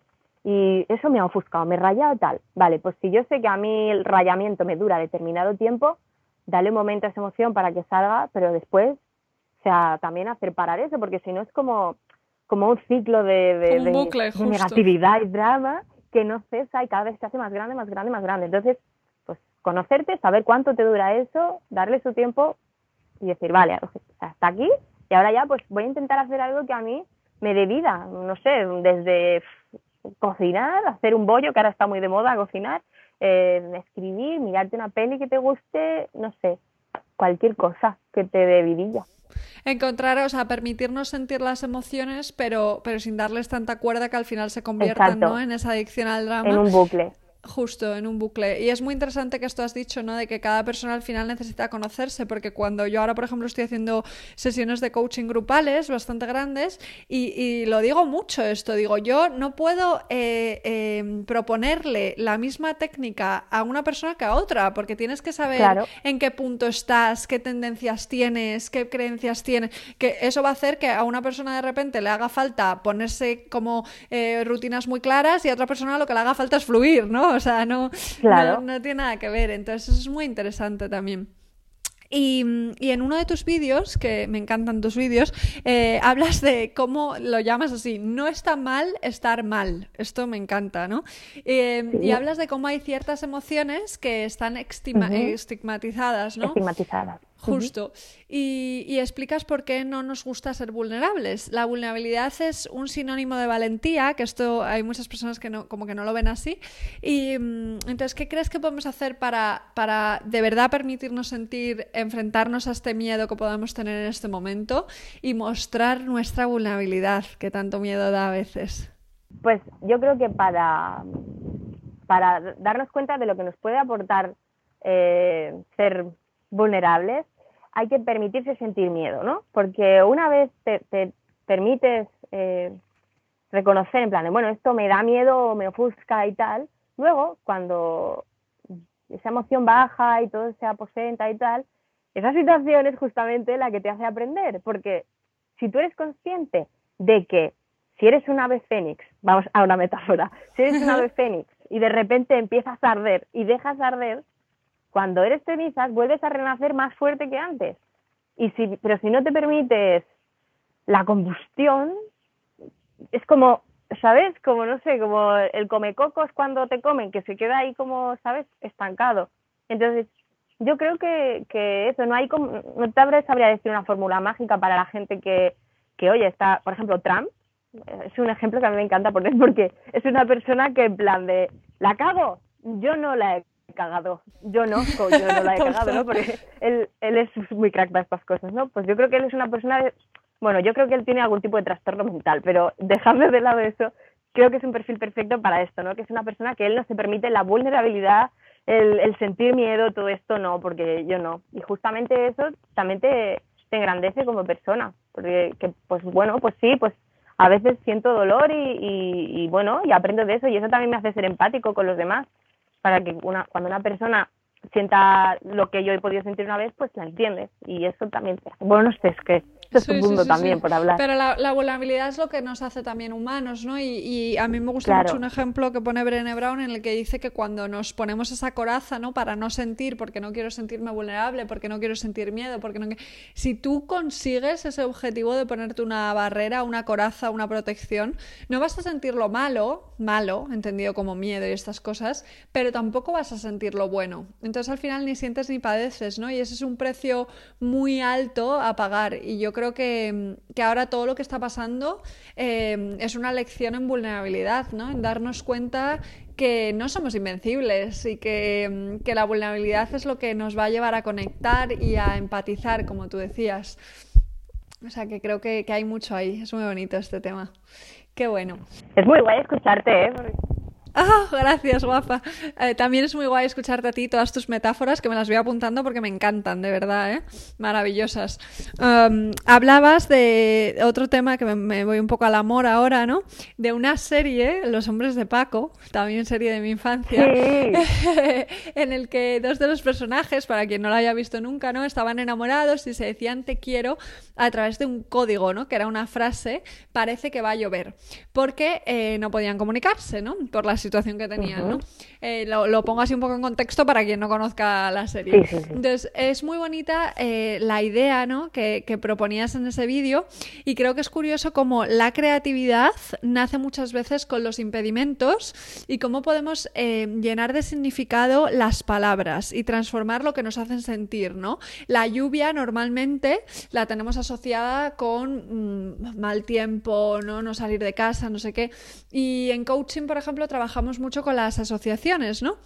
y eso me ha ofuscado, me he rayado tal. Vale, pues si yo sé que a mí el rayamiento me dura determinado tiempo, dale un momento a esa emoción para que salga, pero después, o sea, también hacer parar eso, porque si no es como, como un ciclo de, de, negatividad y drama que no cesa y cada vez se hace más grande, más grande, más grande. Entonces, pues conocerte, saber cuánto te dura eso, darle su tiempo y decir, vale, hasta aquí y ahora ya pues voy a intentar hacer algo que a mí me dé vida, no sé, desde cocinar, hacer un bollo, que ahora está muy de moda cocinar, eh, escribir, mirarte una peli que te guste, no sé, cualquier cosa que te dé vidilla.
Encontrar, o sea, permitirnos sentir las emociones, pero, pero sin darles tanta cuerda que al final se conviertan ¿no? en esa adicción al drama.
En un bucle.
Justo, en un bucle. Y es muy interesante que esto has dicho, ¿no? De que cada persona al final necesita conocerse, porque cuando yo ahora, por ejemplo, estoy haciendo sesiones de coaching grupales bastante grandes, y, lo digo mucho esto, digo, yo no puedo eh, em, proponerle la misma técnica a una persona que a otra, porque tienes que saber en qué punto estás, qué tendencias tienes, qué creencias tienes, que eso va a hacer que a una persona de repente le haga falta ponerse como eh, rutinas muy claras y a otra persona lo que le haga falta es fluir, ¿no? O sea, no, no, tiene nada que ver. Entonces, eso es muy interesante también. Y, en uno de tus vídeos, que me encantan tus vídeos, eh, hablas de cómo lo llamas así, no está mal estar mal. Esto me encanta, ¿no? Eh, y hablas de cómo hay ciertas emociones que están estigmatizadas, ¿no?
Estigmatizadas.
Justo. y, explicas por qué no nos gusta ser vulnerables. La vulnerabilidad es un sinónimo de valentía, que esto hay muchas personas que no, como que no lo ven así. Y mm, entonces, ¿qué crees que podemos hacer para, para de verdad permitirnos sentir, enfrentarnos a este miedo que podamos tener en este momento y mostrar nuestra vulnerabilidad, que tanto miedo da a veces?
Pues yo creo que para, para darnos cuenta de lo que nos puede aportar eh, ser vulnerables, hay que permitirse sentir miedo, ¿no? Porque una vez te, permites eh, reconocer en plan bueno, esto me da miedo, me ofusca y tal, luego cuando esa emoción baja y todo se aposenta y tal, esa situación es justamente la que te hace aprender, porque si tú eres consciente de que si eres un ave fénix, vamos a una metáfora, si eres un ave fénix y de repente empiezas a arder y dejas arder, cuando eres cenizas vuelves a renacer más fuerte que antes. Y si, pero si no te permites la combustión, es como, ¿sabes? Como, no sé, como el come cocos cuando te comen, que se queda ahí como, ¿sabes? Estancado. Entonces, yo creo que, que eso, no hay como, no te sabría decir una fórmula mágica para la gente que, que, oye, está, por ejemplo, Trump, es un ejemplo que a mí me encanta poner (laughs) porque es una persona que en plan de, ¿la cago? Yo no la he cagado. Yo no, yo no (laughs) la he cagado, ¿no? Porque él, él es muy crack para estas cosas, ¿no? Pues yo creo que él es una persona, bueno, yo creo que él tiene algún tipo de trastorno mental, pero dejarme de lado eso, creo que es un perfil perfecto para esto, ¿no? Que es una persona que él no se permite la vulnerabilidad, el, el sentir miedo, todo esto no, porque yo no. Y justamente eso también te, te engrandece como persona, porque que, pues bueno, pues sí, pues a veces siento dolor y, y, y, bueno, y aprendo de eso y eso también me hace ser empático con los demás para que una, cuando una persona sienta lo que yo he podido sentir una vez, pues la entiendes. Y eso también, bueno, es que es un mundo también por hablar.
Pero la, vulnerabilidad es lo que nos hace también humanos, ¿no? Y, a mí me gusta mucho un ejemplo que pone Brené Brown en el que dice que cuando nos ponemos esa coraza, ¿no? Para no sentir, porque no quiero sentirme vulnerable, porque no quiero sentir miedo, porque no Si tú consigues ese objetivo de ponerte una barrera, una coraza, una protección, no vas a sentirlo malo, malo, entendido como miedo y estas cosas, pero tampoco vas a sentirlo bueno. Entonces al final ni sientes ni padeces, ¿no? Y ese es un precio muy alto a pagar. Y yo creo que, ahora todo lo que está pasando eh, es una lección en vulnerabilidad, ¿no? En darnos cuenta que no somos invencibles y que, la vulnerabilidad es lo que nos va a llevar a conectar y a empatizar, como tú decías. O sea que creo que, hay mucho ahí. Es muy bonito este tema. Qué bueno.
Es muy guay escucharte, ¿eh?
Ah, gracias, guapa. Eh, también es muy guay escucharte a ti todas tus metáforas, que me las voy apuntando porque me encantan, de verdad, ¿eh? Maravillosas. hablabas de otro tema que me, voy un poco al amor ahora, ¿no? De una serie, Los hombres de Paco, también serie de mi infancia, (laughs) en el que dos de los personajes, para quien no lo haya visto nunca, ¿no? Estaban enamorados y se decían te quiero a través de un código, ¿no? Que era una frase, parece que va a llover, porque eh, no podían comunicarse, ¿no? Por la situación que tenían, ¿no? Eh, lo, pongo así un poco en contexto para quien no conozca la serie. Entonces, es muy bonita eh, la idea, ¿no? Que, proponías en ese vídeo y creo que es curioso cómo la creatividad nace muchas veces con los impedimentos y cómo podemos llenar de significado las palabras y transformar lo que nos hacen sentir, ¿no? La lluvia normalmente la tenemos asociada con mm, mal tiempo, ¿no? no salir de casa, no sé qué. Y en coaching, por ejemplo, trabajamos mucho con las asociaciones, ¿no?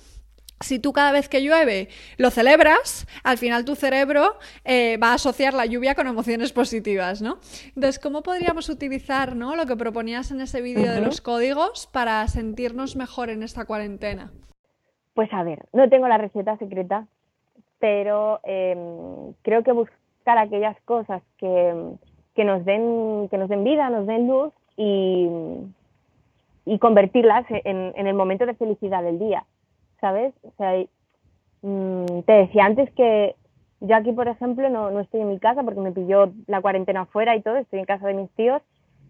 si tú cada vez que llueve lo celebras, al final tu cerebro eh, va a asociar la lluvia con emociones positivas, ¿no? Entonces, ¿cómo podríamos utilizar ¿no? lo que proponías en ese vídeo de los códigos para sentirnos mejor en esta cuarentena?
Pues a ver, no tengo la receta secreta, pero em, creo que buscar aquellas cosas que, que, nos den, que nos den vida, nos den luz y, y convertirlas en, en, el momento de felicidad del día, ¿sabes? O sea, mm, te decía antes que yo aquí, por ejemplo, no, no estoy en mi casa porque me pilló la cuarentena afuera y todo, estoy en casa de mis tíos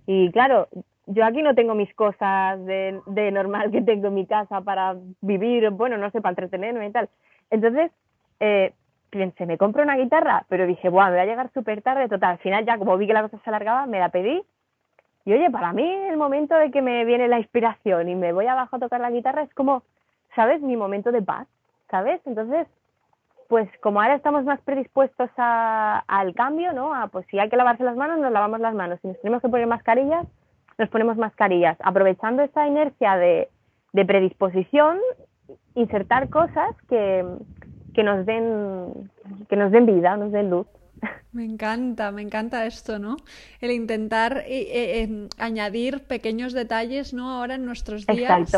y claro, yo aquí no tengo mis cosas de, de normal que tengo en mi casa para vivir, bueno, no sé, para entretenerme y tal. Entonces, eh, me compro una guitarra, pero dije, bueno, me va a llegar súper tarde, total, al final ya como vi que la cosa se alargaba, me la pedí. Y oye, para mí el momento de que me viene la inspiración y me voy abajo a tocar la guitarra es como, ¿sabes? Mi momento de paz, ¿sabes? Entonces, pues como ahora estamos más predispuestos a, al cambio, ¿no? A, pues si hay que lavarse las manos, nos lavamos las manos. Si nos tenemos que poner mascarillas, nos ponemos mascarillas. Aprovechando esa inercia de, de predisposición, insertar cosas que, que nos den, que nos den vida, nos den luz.
Me encanta, me encanta esto, ¿no? El intentar eh, eh, añadir pequeños detalles, ¿no? Ahora en nuestros días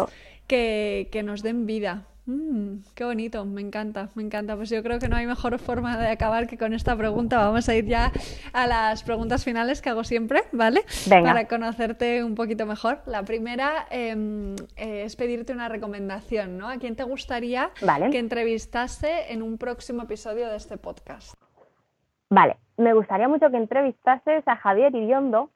que, que nos den vida. Mm, qué bonito, me encanta, me encanta. Pues yo creo que no hay mejor forma de acabar que con esta pregunta. Vamos a ir ya a las preguntas finales que hago siempre, ¿vale? Para conocerte un poquito mejor. La primera em, es pedirte una recomendación, ¿no? ¿A quién te gustaría que entrevistase en un próximo episodio de este podcast?
Vale, me gustaría mucho que entrevistases a Javier Iriondo,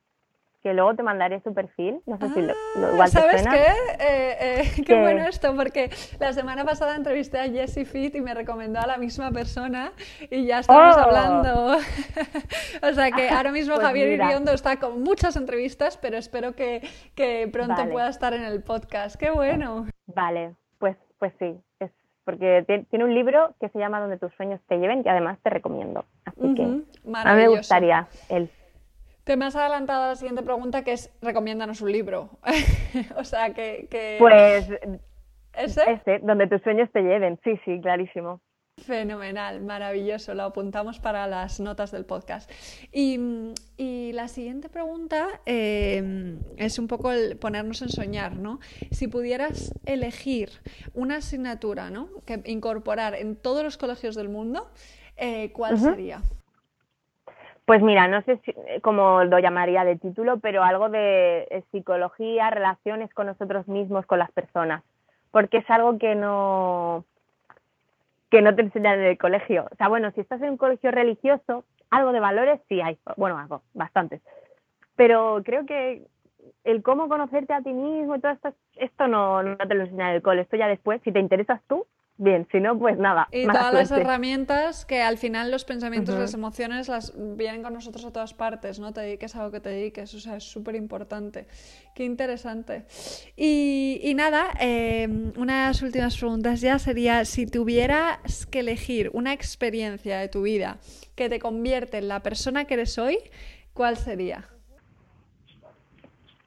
que luego te mandaré su perfil. No sé si lo,
ah, igual ¿Sabes qué? Eh, eh, (laughs) qué bueno esto, porque la semana pasada entrevisté a Jessie Fit y me recomendó a la misma persona y ya estamos oh. hablando. (laughs) o sea que (laughs) ahora mismo pues Javier Iriondo está con muchas entrevistas, pero espero que, que pronto pueda estar en el podcast. ¡Qué bueno!
Vale, pues, pues sí, es porque tiene un libro que se llama Donde tus sueños te lleven, que además te recomiendo. Así que a mí me gustaría él.
Te me has adelantado a la siguiente pregunta que es recomiéndanos un libro. (laughs) o sea, que,
Pues... ¿Ese? Ese, donde tus sueños te lleven. Sí, sí, clarísimo.
Fenomenal, maravilloso, lo apuntamos para las notas del podcast. Y, la siguiente pregunta eh, es un poco el ponernos en soñar, ¿no? Si pudieras elegir una asignatura, ¿no? Que incorporar en todos los colegios del mundo, eh, ¿cuál sería?
Pues mira, no sé si, eh, cómo lo llamaría de título, pero algo de psicología, relaciones con nosotros mismos, con las personas, porque es algo que no que no te enseñan en el colegio. O sea, bueno, si estás en un colegio religioso, algo de valores sí hay, bueno, algo, bastantes. Pero creo que el cómo conocerte a ti mismo y todo esto, esto no, no te lo enseñan en el cole. Esto ya después, si te interesas tú, bien, si no, pues nada.
Y todas las herramientas que al final los pensamientos, las emociones, las vienen con nosotros a todas partes, ¿no? Te dediques a algo que te dediques, o sea, es súper importante. Qué interesante. Y, nada, em, unas últimas preguntas ya sería, si tuvieras que elegir una experiencia de tu vida que te convierte en la persona que eres hoy, ¿cuál sería?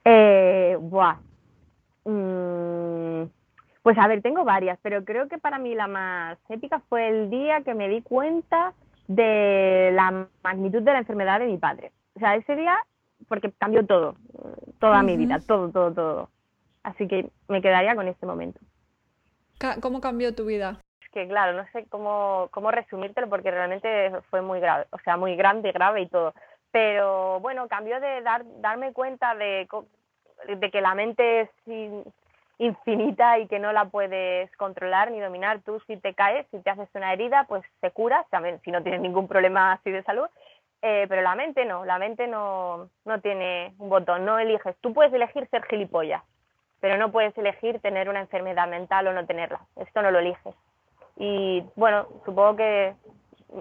Eh, buah. Mm, pues a ver, tengo varias, pero creo que para mí la más épica fue el día que me di cuenta de la magnitud de la enfermedad de mi padre. O sea, ese día, porque cambió todo, toda mi vida, todo, todo, todo. Así que me quedaría con este momento.
¿Cómo cambió tu vida?
Es que claro, no sé cómo, cómo resumírtelo porque realmente fue muy grave, o sea, muy grande, grave y todo. Pero bueno, cambió de dar, darme cuenta de, de que la mente es infinita y que no la puedes controlar ni dominar. Tú si te caes, si te haces una herida, pues te curas, también si no tienes ningún problema así de salud. Eh, pero la mente no, la mente no, no tiene un botón, no eliges. Tú puedes elegir ser gilipollas, pero no puedes elegir tener una enfermedad mental o no tenerla. Esto no lo eliges. Y bueno, supongo que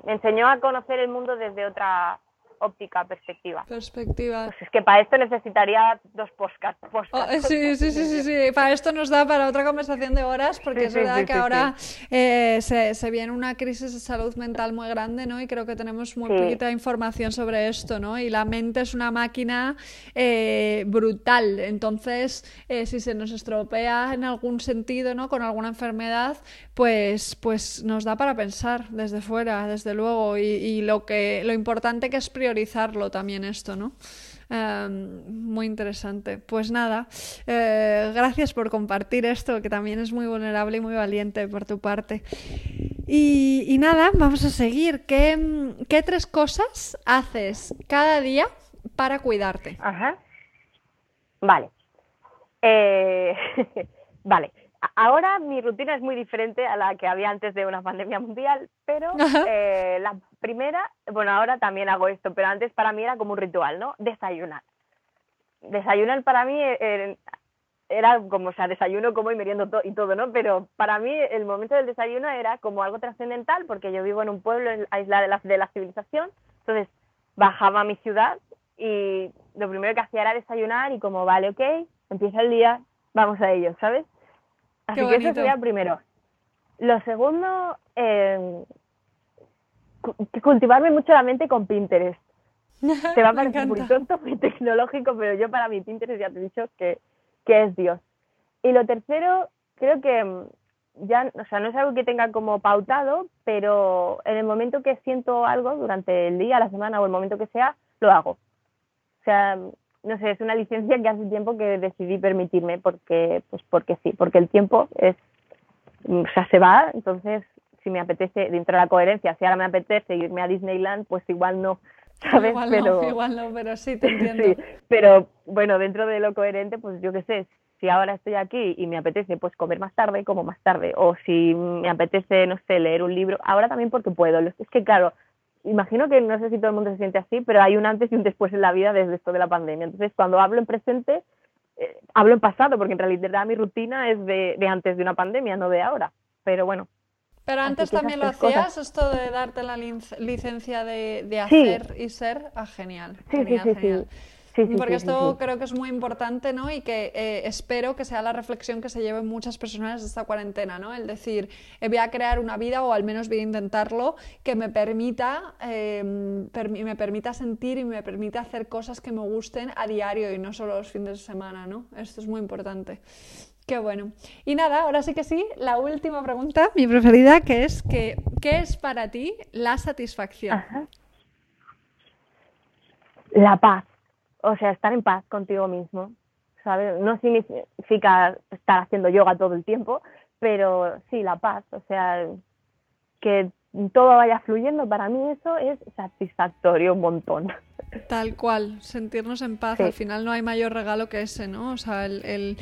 me enseñó a conocer el mundo desde otra óptica, perspectiva.
Perspectiva.
Pues es que para esto necesitaría dos podcasts.
Oh, sí, sí, sí, sí, sí, Para esto nos da para otra conversación de horas, porque es verdad que ahora eh, se, se, viene una crisis de salud mental muy grande, ¿no? Y creo que tenemos muy poquita información sobre esto, ¿no? Y la mente es una máquina eh, brutal. Entonces, eh, si se nos estropea en algún sentido, ¿no? Con alguna enfermedad, pues, pues nos da para pensar desde fuera, desde luego. Y, y lo que lo importante que es priorizar también esto, ¿no? Em, muy interesante. Pues nada, eh, gracias por compartir esto, que también es muy vulnerable y muy valiente por tu parte. Y, nada, vamos a seguir. ¿Qué, ¿Qué, tres cosas haces cada día para cuidarte?
Ajá. Vale. Eh, (laughs) vale. Ahora mi rutina es muy diferente a la que había antes de una pandemia mundial, pero (laughs) eh, la primera, bueno, ahora también hago esto, pero antes para mí era como un ritual, ¿no? Desayunar. Desayunar para mí eh, era como, o sea, desayuno, como y meriendo y todo, ¿no? Pero para mí el momento del desayuno era como algo trascendental porque yo vivo en un pueblo aislado de la, de la civilización, entonces bajaba a mi ciudad y lo primero que hacía era desayunar y como, vale, ok, empieza el día, vamos a ello, ¿sabes? Así que eso sería primero. Lo segundo, eh, cultivarme mucho la mente con Pinterest. (laughs) Te va a parecer muy tonto, muy tecnológico, pero yo para mi Pinterest ya te he dicho que, que es Dios. Y lo tercero, creo que mm, ya, o sea, no es algo que tenga como pautado, pero en el momento que siento algo durante el día, la semana o el momento que sea, lo hago. O sea, no sé, es una licencia que hace tiempo que decidí permitirme porque, pues porque sí, porque el tiempo es, o sea, se va, entonces si me apetece, dentro de la coherencia, si ahora me apetece irme a Disneyland, pues igual no, (laughs) ¿sabes?
Igual pero, no, (laughs) igual no, pero sí, te (laughs) entiendo.
sí, pero bueno, dentro de lo coherente, pues yo qué sé, si ahora estoy aquí y me apetece pues comer más tarde, como más tarde, o si me apetece, no sé, leer un libro, ahora también porque puedo. Es que claro, imagino que no sé si todo el mundo se siente así, pero hay un antes y un después en la vida desde esto de la pandemia. Entonces, cuando hablo en presente, eh, hablo en pasado, porque en realidad mi rutina es de, de, antes de una pandemia, no de ahora. Pero bueno.
Pero antes también lo hacías, esto de darte la licencia de, de hacer y ser, ah, genial.
Sí,
genial,
sí,
genial.
Porque
esto creo que es muy importante, ¿no? Y que eh, espero que sea la reflexión que se lleven muchas personas de esta cuarentena, ¿no? El decir, eh, voy a crear una vida, o al menos voy a intentarlo, que me permita, em, me permita sentir y me permita hacer cosas que me gusten a diario y no solo los fines de semana, ¿no? Esto es muy importante. Qué bueno. Y nada, ahora sí que sí, la última pregunta, mi preferida, que es que, ¿qué es para ti la satisfacción?
La paz o sea, estar en paz contigo mismo, ¿sabes? No significa estar haciendo yoga todo el tiempo, pero sí, la paz, o sea, que todo vaya fluyendo, para mí eso es satisfactorio un montón.
Tal cual, sentirnos en paz, al final no hay mayor regalo que ese, ¿no? O sea, el el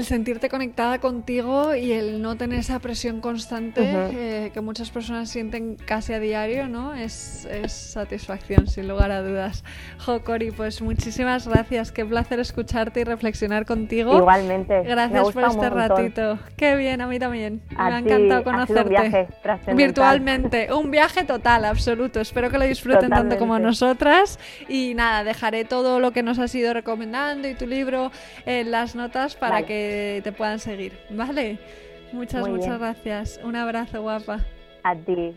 sentirte conectada contigo y el no tener esa presión constante eh, que muchas personas sienten casi a diario, ¿no? Es, es, satisfacción, sin lugar a dudas. Jo, Cori, pues muchísimas gracias. Qué placer escucharte y reflexionar contigo.
Igualmente.
Gracias por este ratito. Qué bien, a mí también. Me ha encantado conocerte.
un viaje
Virtualmente. Un viaje total, absoluto. Espero que lo disfruten tanto como nosotras. Y nada, dejaré todo lo que nos has ido recomendando y tu libro en las notas para que te puedan seguir, ¿vale? Muchas, muchas gracias. Un abrazo, guapa.
A ti.